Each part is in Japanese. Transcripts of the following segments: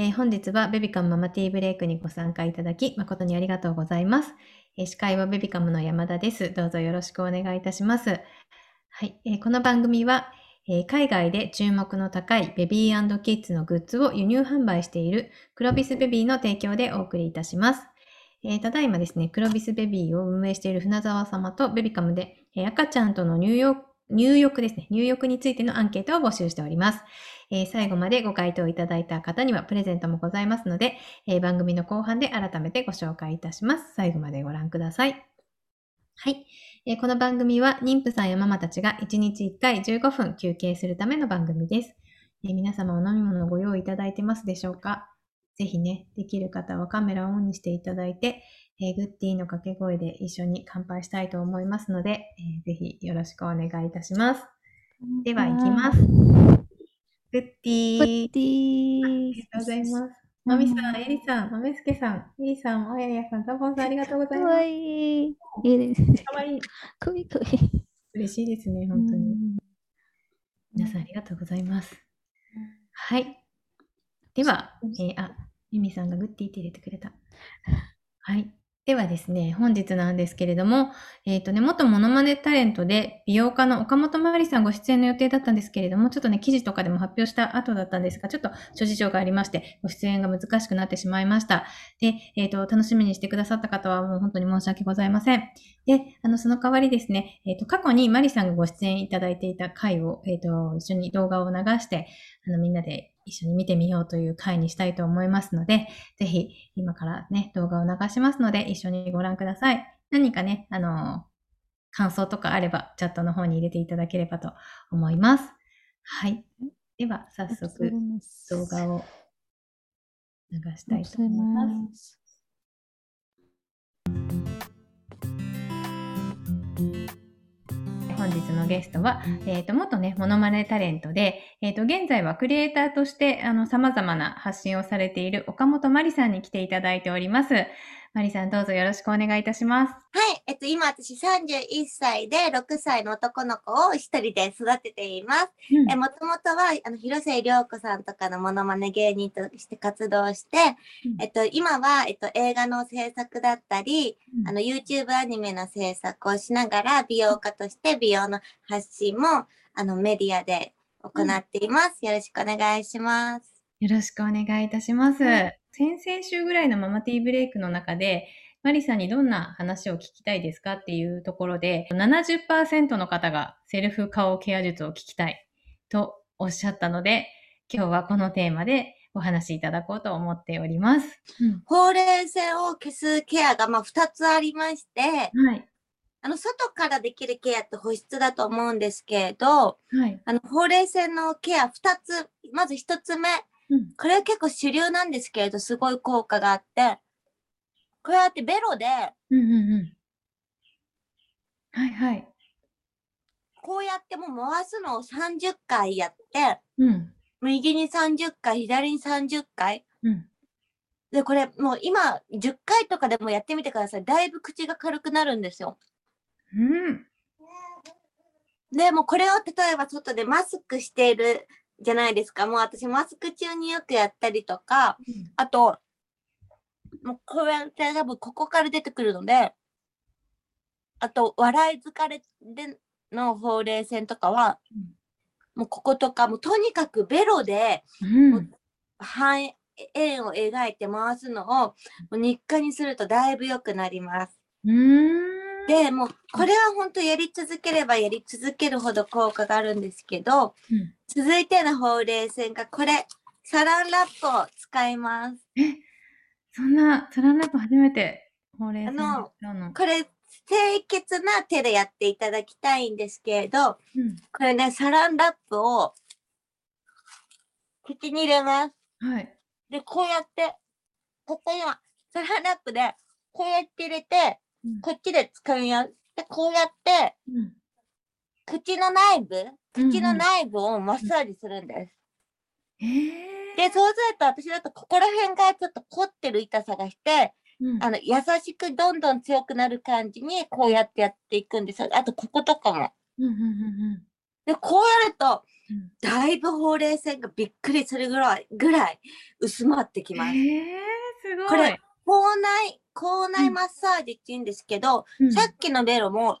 えー本日はベビカムママティーブレイクにご参加いただき誠にありがとうございます。えー司会はベビカムの山田です。どうぞよろしくお願いいたします。はい、えーこの番組は、え海外で注目の高いベビーキッズのグッズを輸入販売しているクロビスベビーの提供でお送りいたします。えーただいまですね、クロビスベビーを運営している船沢様とベビカムで、えー赤ちゃんとの入浴入浴ですね、入浴についてのアンケートを募集しております。えー最後までご回答いただいた方にはプレゼントもございますので、えー番組の後半で改めてご紹介いたします。最後までご覧ください。はい。えーこの番組は妊婦さんやママたちが1日1回15分休憩するための番組です。えー皆様お飲み物をご用意いただいてますでしょうか？ぜひね、できる方はカメラをオンにしていただいて、えーグッディの掛け声で一緒に乾杯したいと思いますので、えーぜひよろしくお願いいたします。では、行きます。グッディグーッ。ディあーりがとうございます。まみさん、えりさん、まめすけさん、えりさん、おややさん、たぼんさん、ありがとうございかわます。いい。いいですね。かわいい。かわいいかわいい。嬉しいですね、本当に。うん皆さん、ありがとうございます。はい。では、えーあ、ミミさんがグッディって入れてくれた。はい。ではですね、本日なんですけれども、えっ、とね、元モノマネタレントで美容家の岡本まりさんご出演の予定だったんですけれども、ちょっとね、記事とかでも発表した後だったんですが、ちょっと諸事情がありまして、ご出演が難しくなってしまいました。で、えっ、と、楽しみにしてくださった方はもう本当に申し訳ございません。で、あの、その代わりですね、えっ、と、過去にマリさんがご出演いただいていた回を、えっ、と、一緒に動画を流して、あの、みんなで一緒に見てみようという回にしたいと思いますので、ぜひ、今からね、動画を流しますので、一緒にご覧ください。何かね、あの、感想とかあれば、チャットの方に入れていただければと思います。はい。では、早速、動画を流したいと思います。日のゲストは、えっ、と、元ね、モノマネタレントで、えっ、と、現在はクリエイターとして、あの、様々な発信をされている岡本まりさんに来ていただいております。まりさん、どうぞよろしくお願いいたします。はい。えっと、今私31歳で6歳の男の子を一人で育てています。え、もともとは、あの、広末涼子さんとかのモノマネ芸人として活動して、うんえっと、今は、えっと、映画の制作だったり、うんあの、YouTube アニメの制作をしながら、美容家として美容の発信も、あの、メディアで行っています。よろしくお願いします。よろしくお願いいたします。は先々週ぐらいのママティーブレイクの中で、マリさんにどんな話を聞きたいですかっていうところで、70%の方がセルフ顔ケア術を聞きたいとおっしゃったので、今日はこのテーマでお話しいただこうと思っております。ほうれい線を消すケアが、まあ、2つありまして、はい。あの、外からできるケアって保湿だと思うんですけれど、はい。あの、ほうれい線のケア2つ、まず1つ目、うん。これは結構主流なんですけれど、すごい効果があって、こうやってベロで、うんうんうん。はいはい。こうやってもう回すのを30回やって、うん。右に30回、左に30回。うん。で、これもう今10回とかでもやってみてください。だいぶ口が軽くなるんですよ。うん。で、もうこれを例えば外でマスクしているじゃないですか。もう私マスク中によくやったりとか、あと、もうこうやって多分ここから出てくるので、あと、笑い疲れでのほうれい線とかは、うんもうこことか、もうとにかくベロでうん。半円を描いて回すのを日課にするとだいぶ良くなります。うん。で、もうこれは本当やり続ければやり続けるほど効果があるんですけど、うん続いてのほうれい線がこれ、サランラップを使います。え、そんなサランラップ初めてほうれい線の。これ、清潔な手でやっていただきたいんですけれど、うん。これね、サランラップを口に入れます。はい。で、こうやって、ここ今、サランラップで、こうやって入れて、うんこっちで使いやす。で、こうやって、うん。口の内部、口の内部をマッサージするんです。えー。で、そうすると私だとここら辺がちょっと凝ってる痛さがして、うん、あの、優しくどんどん強くなる感じにこうやってやっていくんですよ。あと、こことかも。うんうんうんで、こうやると、うんだいぶほうれい線がびっくりするぐらいぐらい薄まってきます。へえ、すごい。これ口内、口内マッサージって言うんですけど、うん。さっきのベロも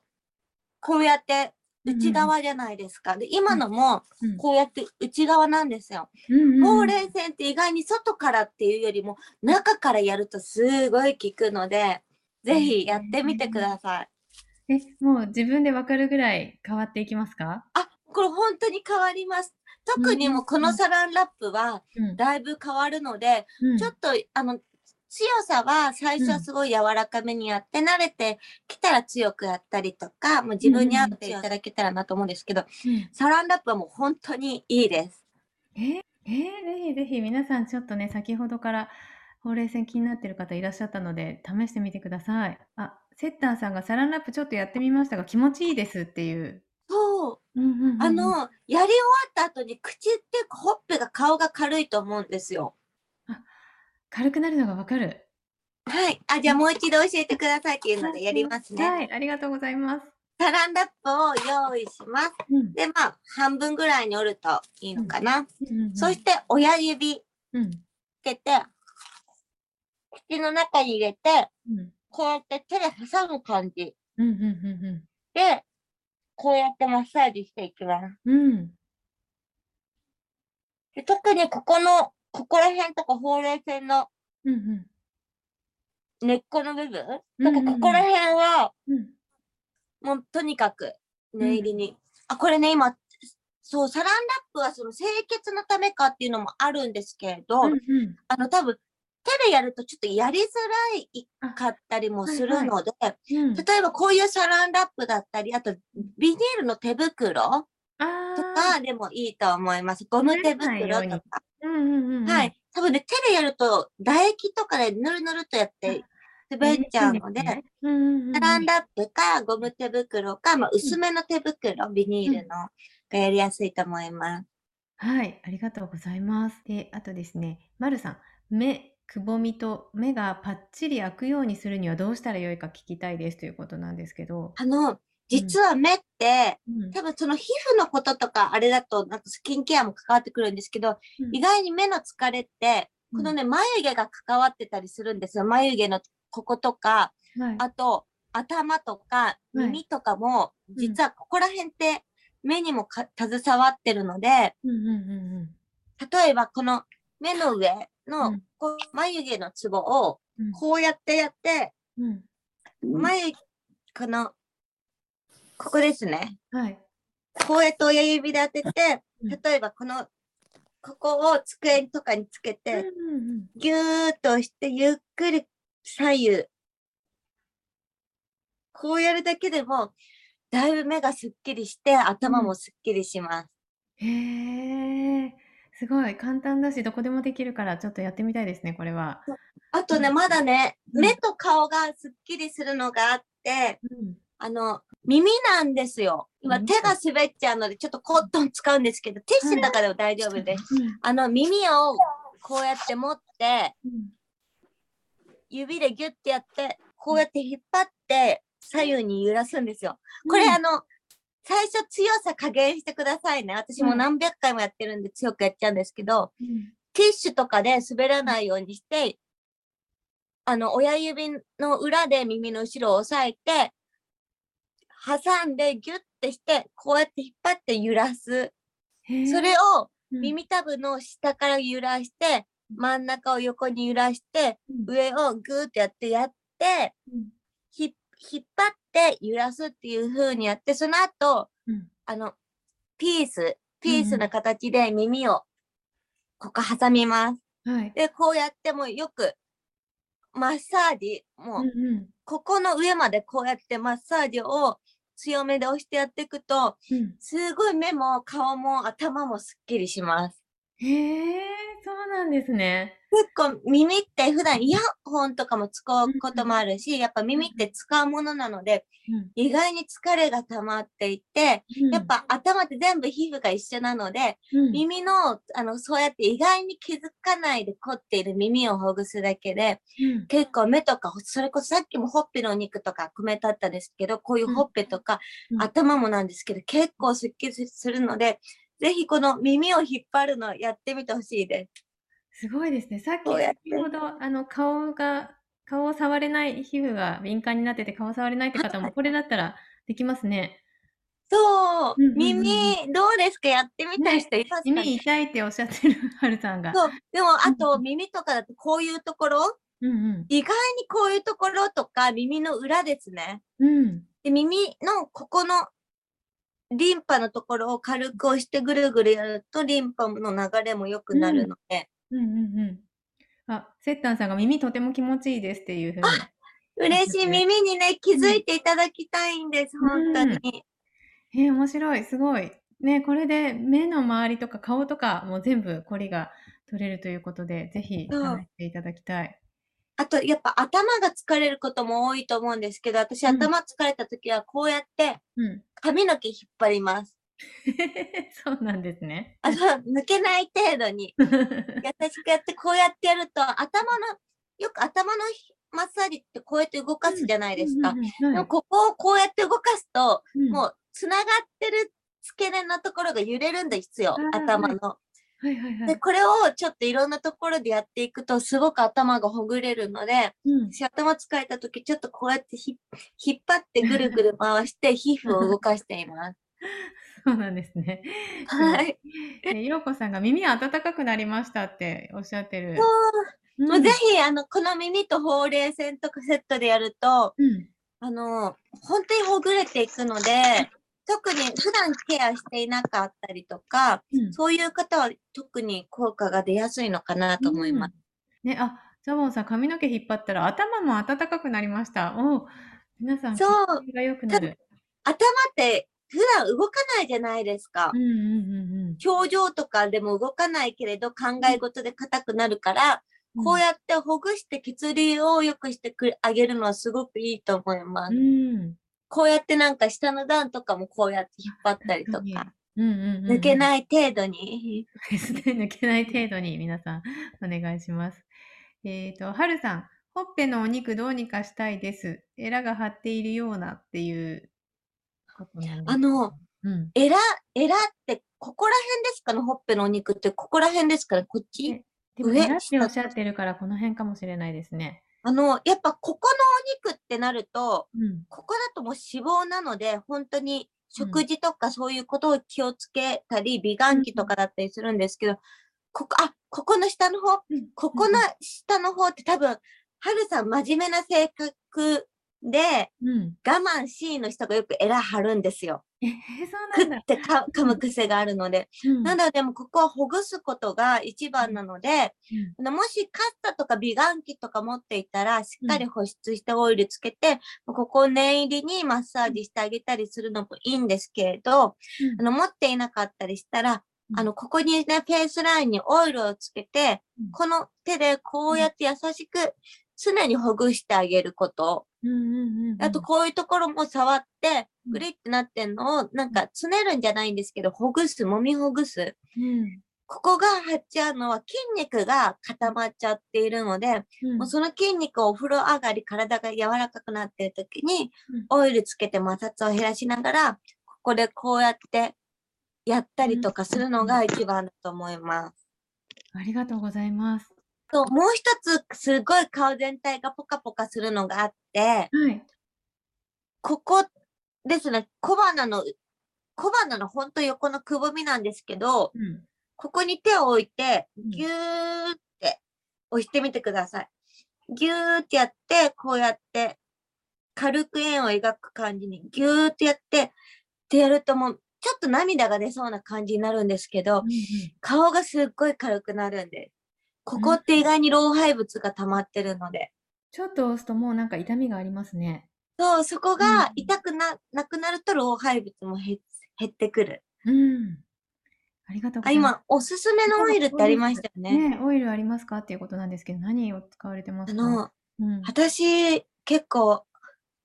こうやって内側じゃないですか。で、今のもうん。こうやって内側なんですよ。うんうんほうれい線って意外に外からっていうよりも中からやるとすごい効くので、ぜひやってみてください。え、もう自分でわかるぐらい変わっていきますか？あ、これ本当に変わります。特にもうこのサランラップはうん。だいぶ変わるので、うん。ちょっとあの強さは最初はすごい柔らかめにやって、慣れてきたら強くやったりとか、もう自分に合っていただけたらなと思うんですけど、うんサランラップはもう本当にいいです。えー、えーぜひぜひ皆さんちょっとね、先ほどからほうれい線気になってる方いらっしゃったので、試してみてください。あ、セッターさんがサランラップちょっとやってみましたが気持ちいいですっていう。そう。うんうんうんうんあの、やり終わった後に口ってほっぺが顔が軽いと思うんですよ。軽くなるのがわかる。はい。あ、じゃあもう一度教えてくださいっていうのでやりますね。はい、ありがとうございます。サランラップを用意します。うんで、まあ、半分ぐらいに折るといいのかな。そして、親指うんつけて、口の中に入れて、うんこうやって手で挟む感じうんうんうんで、こうやってマッサージしていきます。うんうんで特にここの、ここら辺とかほうれい線の根っこの部分、うんうんうん。とかここら辺は、うん。もうとにかく念入りに。あ、これね、今、そう、サランラップはその清潔のためかっていうのもあるんですけれど、うんうん。あの多分、手でやるとちょっとやりづらいあかったりもするので、うん。例えばこういうサランラップだったり、あとビニールの手袋あとー。かでもいいと思います。ゴム手袋とか。うんはい。多分ね、手でやると唾液とかでぬるぬるとやって滑っちゃうので、サランラップかゴム手袋か、まあ、薄めの手袋、ビニールのがやりやすいと思います。はい、ありがとうございます。で、あとですね、まるさん、目、くぼみと目がパッチリ開くようにするにはどうしたらよいか聞きたいですということなんですけど。あの、実は目って、うん。多分その皮膚のこととかあれだと、なんかスキンケアも関わってくるんですけど、うん。意外に目の疲れって、このね、眉毛が関わってたりするんですよ。眉毛のこことか、はい、あと、頭とかい。耳とかも、うん。実はここら辺って目にもか携わってるので、うんうんうん例えばこの目の上うのん。こう眉毛のツボをうん。こうやってやって、うん。眉、この、ここですね。はい。こうやって親指で当てて、うん例えばこの、ここを机とかにつけうんて、うんぎゅーっと押してゆっくり左右。こうやるだけでも、だいぶ目がすっきりして、頭もすっきりします。うんへえ、すごい簡単だし、どこでもできるから、ちょっとやってみたいですね、これは。あとね、うんまだね、うん目と顔がすっきりするのがあって、うんあの、耳なんですよ。今耳手が滑っちゃうので、ちょっとコットン使うんですけど、ティッシュとかでも大丈夫です。うんあの、耳をこうやって持って、うん指でギュッてやって、こうやって引っ張って、左右に揺らすんですよ。これ、うんあの、最初強さ加減してくださいね。私もはい何百回もやってるんで強くやっちゃうんですけど、うんティッシュとかで滑らないようにして、あの、親指の裏で耳の後ろを押さえて、挟んでギュッてして、こうやって引っ張って揺らす。それをうん耳たぶの下から揺らして、真ん中を横に揺らして、うん上をグーってやってやって、うんひ引っ張って揺らすっていう風にやって、その後、うんあの、ピース、ピースな形で耳をここ挟みます。はい。で、こうやってもよく、マッサージ、もう、うんうんここの上までこうやってマッサージを強めで押してやっていくと、うんすごい目も顔も頭もすっきりします。へえ、そうなんですね。結構耳って普段イヤホンとかも使うこともあるし、やっぱ耳って使うものなので、うん。意外に疲れが溜まっていて、やっぱ頭って全部皮膚が一緒なので、うん。耳の、あの、そうやって意外に気づかないで凝っている耳をほぐすだけで、うん。結構目とか、それこそさっきもほっぺのお肉とか米だったんですけど、こういうほっぺとか、うん。頭もなんですけど、結構すっきりするので、ぜひこの耳を引っ張るのやってみてほしいです。すごいですね。さっきこうやって先ほどあの顔が顔を触れない皮膚が敏感になってて顔を触れないって方もこれだったらできますね。そう、うんうんうんうん耳どうですか？やってみたい人いますか、ね耳痛いっておっしゃってるはるさんが。そうでもあうんと耳とかだとこういうところ？うん意外にこういうところとか耳の裏ですね。うん。うん。で耳のここのリンパのところを軽く押してぐるぐるやるとリンパの流れも良くなるので、うんうんうん。あ、セッタンさんが耳とても気持ちいいですっていうふうに。嬉しい耳にね気づいていただきたいんです、本当に。えー面白い、すごい。ね、これで目の周りとか顔とかも全部コリが取れるということで、ぜひ試していただきたい。あとやっぱ頭が疲れることも多いと思うんですけど私うん頭疲れた時はこうやってうん。髪の毛引っ張ります。そうなんですね。あの抜けない程度に優しくやってこうやってやると頭のよく頭のマッサージってこうやって動かすじゃないですか。ではいもここをこうやって動かすと、うんもうつながってる付け根のところが揺れるんですよ頭の。でこれをちょっといろんなところでやっていくとすごく頭がほぐれるのでうん私頭疲れた時ちょっとこうやってひ引っ張ってぐるぐる回して 皮膚を動かしています。そうなんですね。はい。えようこさんが耳温かくなりましたっておっしゃってる。そううんもうぜひあのこの耳とほうれい線とかセットでやるとうんあの本当にほぐれていくので特に普段ケアしていなかったりとかうんそういう方は特に効果が出やすいのかなと思います。ね、あ、ザボンさん、髪の毛引っ張ったら頭も温かくなりました。おう皆さん、そうが良くなる。頭って普段動かないじゃないですかう。んうんうん表情とかでも動かないけれど考え事で硬くなるから、うん。こうやってほぐして血流を良くしてくれあげるのはすごくいいと思います。うん。こうやってなんか下の段とかもこうやって引っ張ったりと確かか、うんうんうんうん。抜けない程度に。ですね。抜けない程度に皆さんお願いします。えっ、と、はるさん、ほっぺのお肉どうにかしたいです。エラが張っているようなっていうあの、うん。エラ、エラってここら辺ですかね？ほっぺのお肉ってここら辺ですかねこっち上っておっしゃってるから、この辺かもしれないですね。あの、やっぱここのお肉ってなると、うん。ここだともう脂肪なので、本当に食事とかそういうことを気をつけたり、美顔器とかだったりするんですけど、ここ、あ、ここの下の方、ここの下の方って多分、はるさん真面目な性格で、うん。我慢 C の人がよくエラ張るんですよ。えー、そうなんだ。食ってか噛む癖があるので。うんなので、もうここはほぐすことが一番なので、うんもしカッサとか美顔器とか持っていたら、しっかり保湿してオイルつけて、ここを念入りにマッサージしてあげたりするのもいいんですけれど、うんあの持っていなかったりしたら、うんあの、ここにね、フェイスラインにオイルをつけて、うんこの手でこうやって優しく常にほぐしてあげること。あと、こういうところも触って、うんグリってなってんのを、なんか、つねるんじゃないんですけど、ほぐす、揉みほぐす。うんここが張っちゃうのは筋肉が固まっちゃっているので、うんもうその筋肉をお風呂上がり、体が柔らかくなっている時にうん、オイルつけて摩擦を減らしながら、ここでこうやってやったりとかするのが一番だと思います。ありがとうございます。と、もう一つ、すごい顔全体がポカポカするのがあって、はい。ここですね、小鼻の、小鼻のほんと横のくぼみなんですけど、うん。ここに手を置いて、うんぎゅーって押してみてください。ぎゅーってやって、こうやって、軽く円を描く感じにぎゅーってやって、ってやるともう、ちょっと涙が出そうな感じになるんですけど、顔がすっごい軽くなるんです。ここって意外に老廃物が溜まってるので。ちょっと押すともうなんか痛みがありますね。そう、そこうんが痛くな、なくなると老廃物も減減ってくる。うん。ありがとうごあ、ざいます。今、おすすめのオイルってありましたよね。ね、オイルありますかっていうことなんですけど、何を使われてますか？あの、うん、私、結構、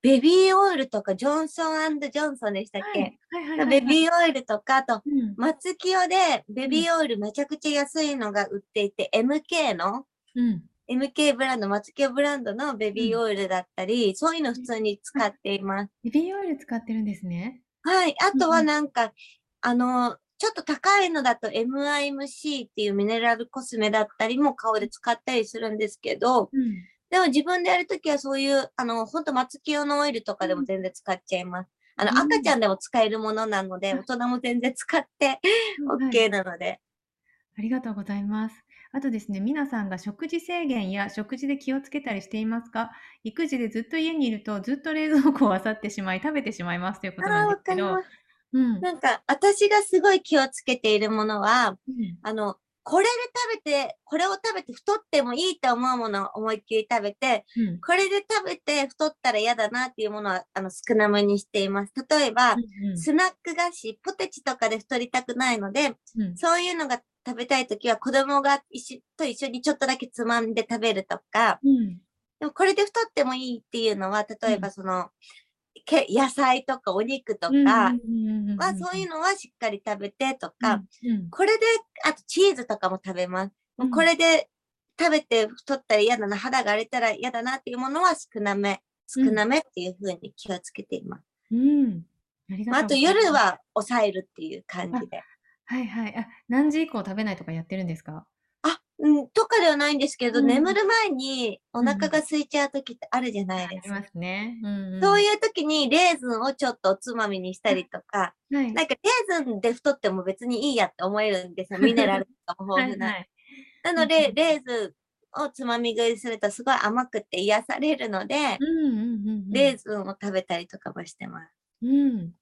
ベビーオイルとか、ジョンソンジョンソンでしたっけ、はいはいはいはいベビーオイルとか、あと、うん松清でベビーオイルめちゃくちゃ安いのが売っていて、MK の、うん。MK ブランド、松清ブランドのベビーオイルだったり、そういうの普通に使っています。ベビーオイル使ってるんですね。はい。あとうんうんはなんか、あの、ちちょっと高いのだと MIMC っていうミネラルコスメだったりも顔で使ったりするんですけど、うん。でも自分でやるときはそういう、あの、ほんと松木用のオイルとかでも全然使っちゃいます。あの、うん赤ちゃんでも使えるものなので、大人も全然使ってはい OK なので。ありがとうございます。あとですね、皆さんが食事制限や食事で気をつけたりしていますか？育児でずっと家にいるとずっと冷蔵庫を漁ってしまい食べてしまいますということなんですけどわかりま。す。うん。なんか、私がすごい気をつけているものは、うんあの、これで食べて、これを食べて太ってもいいと思うものを思いっきり食べて、うん。これで食べて太ったら嫌だなっていうものは、あの、少なめにしています。例えば、うんスナック菓子、ポテチとかで太りたくないので、うん。そういうのが食べたいときは子供が一緒と一緒にちょっとだけつまんで食べるとか、うん。でもこれで太ってもいいっていうのは、例えばその、け野菜とかお肉とかは、そういうのはしっかり食べてとか、うんこれで、あとチーズとかも食べます。もうこれで食べて太ったら嫌だな、肌が荒れたら嫌だなっていうものは少なめ、少なめっていうふうに気をつけています。うん。ありがまあ、あと夜は抑えるっていう感じで。はいはい。あ、何時以降食べないとかやってるんですか？あ、うん、とかではないんですけど、うん眠る前にお腹が空いちゃう時ってあるじゃないありですか。ますね。うん、そうういう時にレーズンをちょっとおつまみにしたりとか、ん。はい。なんかレーズンで太っても別にいいやって思えるんですよ。ミネラルとかも豊富な。はいはいなので、うんうんレーズンをつまみ食いするとすごい甘くて癒されるので、うんうんうんうん。レーズンを食べたりとかもしてます。うん。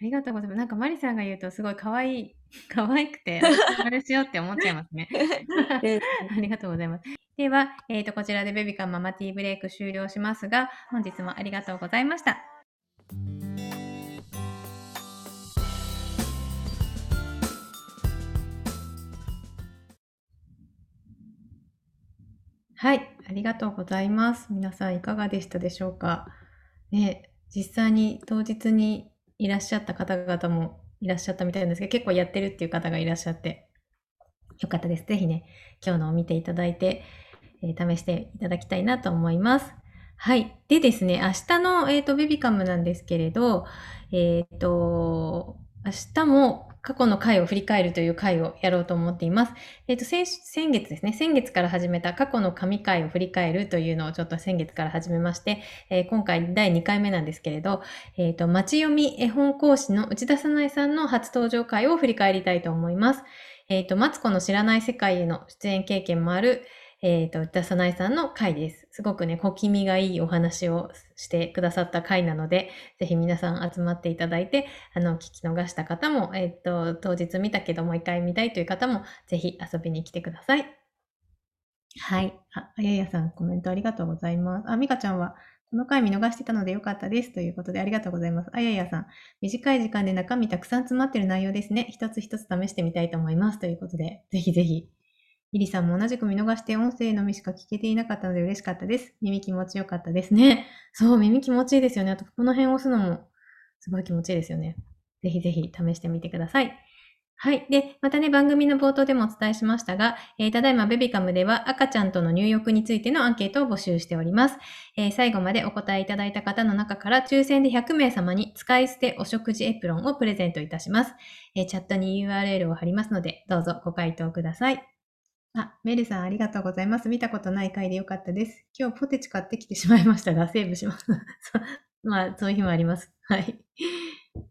ありがとうございます。なんかマリさんが言うとすごい可愛い、可愛くて、あれしようって思っちゃいますね。ありがとうございます。では、えー、とこちらでベビカムママティーブレイク終了しますが、本日もありがとうございました。はい、ありがとうございます。皆さんいかがでしたでしょうか？ね、実際に当日にいらっしゃった方々もいらっしゃったみたいなんですけど、結構やってるっていう方がいらっしゃって、よかったです。ぜひね、今日のを見ていただいて、えー試していただきたいなと思います。はい。でですね、明日の、えー、とベビカムなんですけれど、えっ、と、明日も過去の回を振り返るという回をやろうと思っています。えっ、と先、先月ですね、先月から始めた過去の神回を振り返るというのをちょっと先月から始めまして、えー今回第2回目なんですけれど、えっ、と、町読み絵本講師の内田さないさんの初登場回を振り返りたいと思います。えっ、と、マツコの知らない世界への出演経験もある、えっ、と、内田さないさんの回です。すごくね、小気味がいいお話をしてくださった回なので、ぜひ皆さん集まっていただいて、あの、聞き逃した方も、えっ、と、当日見たけどもう一回見たいという方も、ぜひ遊びに来てください。はい。あ、あややさん、コメントありがとうございます。あ、みかちゃんは、この回見逃してたのでよかったです。ということでありがとうございます。あややさん、短い時間で中身たくさん詰まってる内容ですね。一つ一つ試してみたいと思います。ということで、ぜひぜひ。イリさんも同じく見逃して音声のみしか聞けていなかったので嬉しかったです。耳気持ちよかったですね。そう、耳気持ちいいですよね。あと、この辺を押すのもすごい気持ちいいですよね。ぜひぜひ試してみてください。はい。で、またね、番組の冒頭でもお伝えしましたが、えーただいまベビカムでは赤ちゃんとの入浴についてのアンケートを募集しております。えー最後までお答えいただいた方の中から抽選で100名様に使い捨てお食事エプロンをプレゼントいたします。えーチャットに URL を貼りますので、どうぞご回答ください。あ、メルさんありがとうございます。見たことない回でよかったです。今日ポテチ買ってきてしまいましたが、セーブします。まあ、そういう日もあります。はい。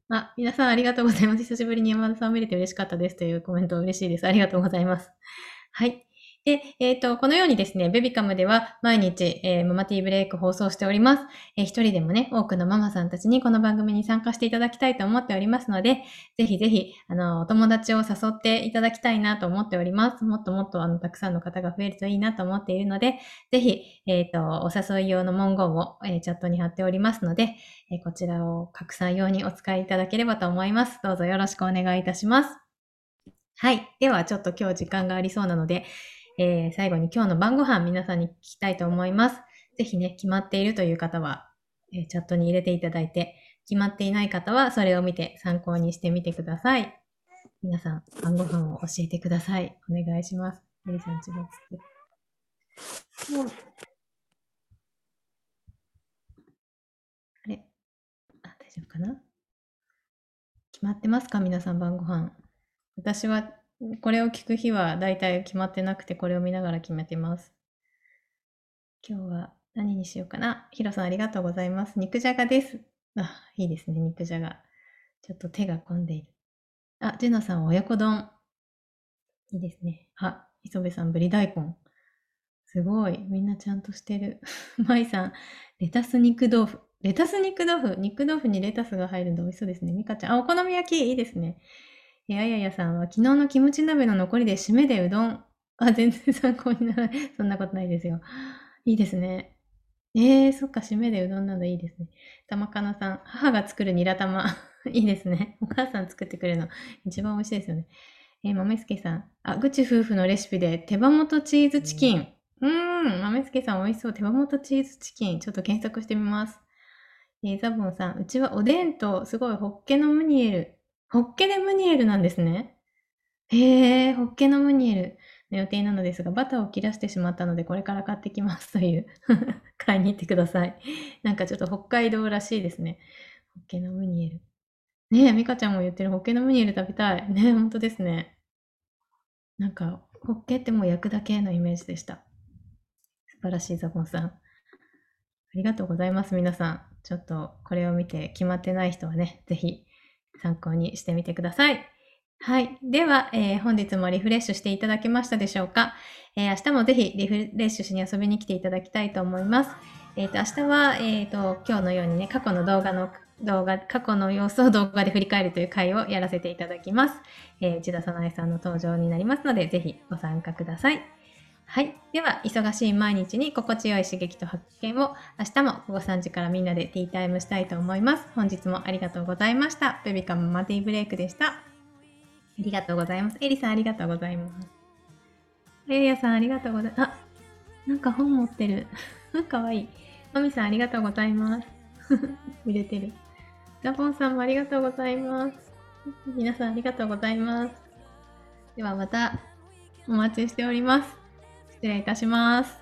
あ、皆さんありがとうございます。久しぶりに山田さんを見れて嬉しかったですというコメント嬉しいです。ありがとうございます。はい。で、えっ、と、このようにですね、ベビカムでは毎日、えーママティーブレイク放送しております。えー一人でもね、多くのママさんたちにこの番組に参加していただきたいと思っておりますので、ぜひぜひ、あの、お友達を誘っていただきたいなと思っております。もっともっと、あの、たくさんの方が増えるといいなと思っているので、ぜひ、えっ、と、お誘い用の文言を、えーチャットに貼っておりますので、えーこちらを拡散用にお使いいただければと思います。どうぞよろしくお願いいたします。はい。では、ちょっと今日時間がありそうなので、えー最後に今日の晩ご飯皆さんに聞きたいと思います。ぜひね、決まっているという方は、えーチャットに入れていただいて、決まっていない方はそれを見て参考にしてみてください。皆さん、晩ご飯を教えてください。お願いします。メリさん、ちぼつって。あれ？あ、大丈夫かな？決まってますか？皆さん、晩ご飯。私はこれを聞く日はだいたい決まってなくて、これを見ながら決めてます。今日は何にしようかな。ヒロさんありがとうございます。肉じゃがです。あ、いいですね、肉じゃが。ちょっと手が込んでいる。あ、ジェナさん親子丼。いいですね。あ、磯部さんぶり大根。すごい。みんなちゃんとしてる。マイさん、レタス肉豆腐。レタス肉豆腐。肉豆腐にレタスが入るんで美味しそうですね。ミカちゃん。あ、お好み焼き。いいですね。え、あややさんは昨日のキムチ鍋の残りで締めでうどん。あ、全然参考にならない。そんなことないですよ。いいですね。えー、そっか、締めでうどんなんだ。いいですね。玉かなさん。母が作るニラ玉。いいですね。お母さん作ってくれるの。一番美味しいですよね。えー、豆助さん。あ、ぐち夫婦のレシピで手羽元チーズチキン。うーん、豆助さん美味しそう。手羽元チーズチキン。ちょっと検索してみます。えー、ザボンさん。うちはおでんと、すごい、ホッケのムニエル。ホッケでムニエルなんですね。へえ、ホッケのムニエルの予定なのですが、バターを切らしてしまったので、これから買ってきますという。買いに行ってください。なんかちょっと北海道らしいですね。ホッケのムニエル。ねえ、ミカちゃんも言ってるホッケのムニエル食べたい。ねえ、ほんとですね。なんか、ホッケってもう焼くだけのイメージでした。素晴らしいザボンさん。ありがとうございます、皆さん。ちょっとこれを見て決まってない人はね、ぜひ参考にしてみてください。はい。では、えー本日もリフレッシュしていただけましたでしょうか、えー明日もぜひリフレッシュしに遊びに来ていただきたいと思います。えっ、と、明日は、えっ、と、今日のようにね、過去の動画の、動画、過去の様子を動画で振り返るという回をやらせていただきます。えー、千田さなえさんの登場になりますので、ぜひご参加ください。はい。では、忙しい毎日に心地よい刺激と発見を、明日も午後3時からみんなでティータイムしたいと思います。本日もありがとうございました。ベビカムマティブレイクでした。ありがとうございます。エリさんありがとうございます。エイヤさんありがとうございます。あ、なんか本持ってる。かわいい。マミさんありがとうございます。売れてる。ザボンさんもありがとうございます。皆さんありがとうございます。ではまたお待ちしております。失礼いたします。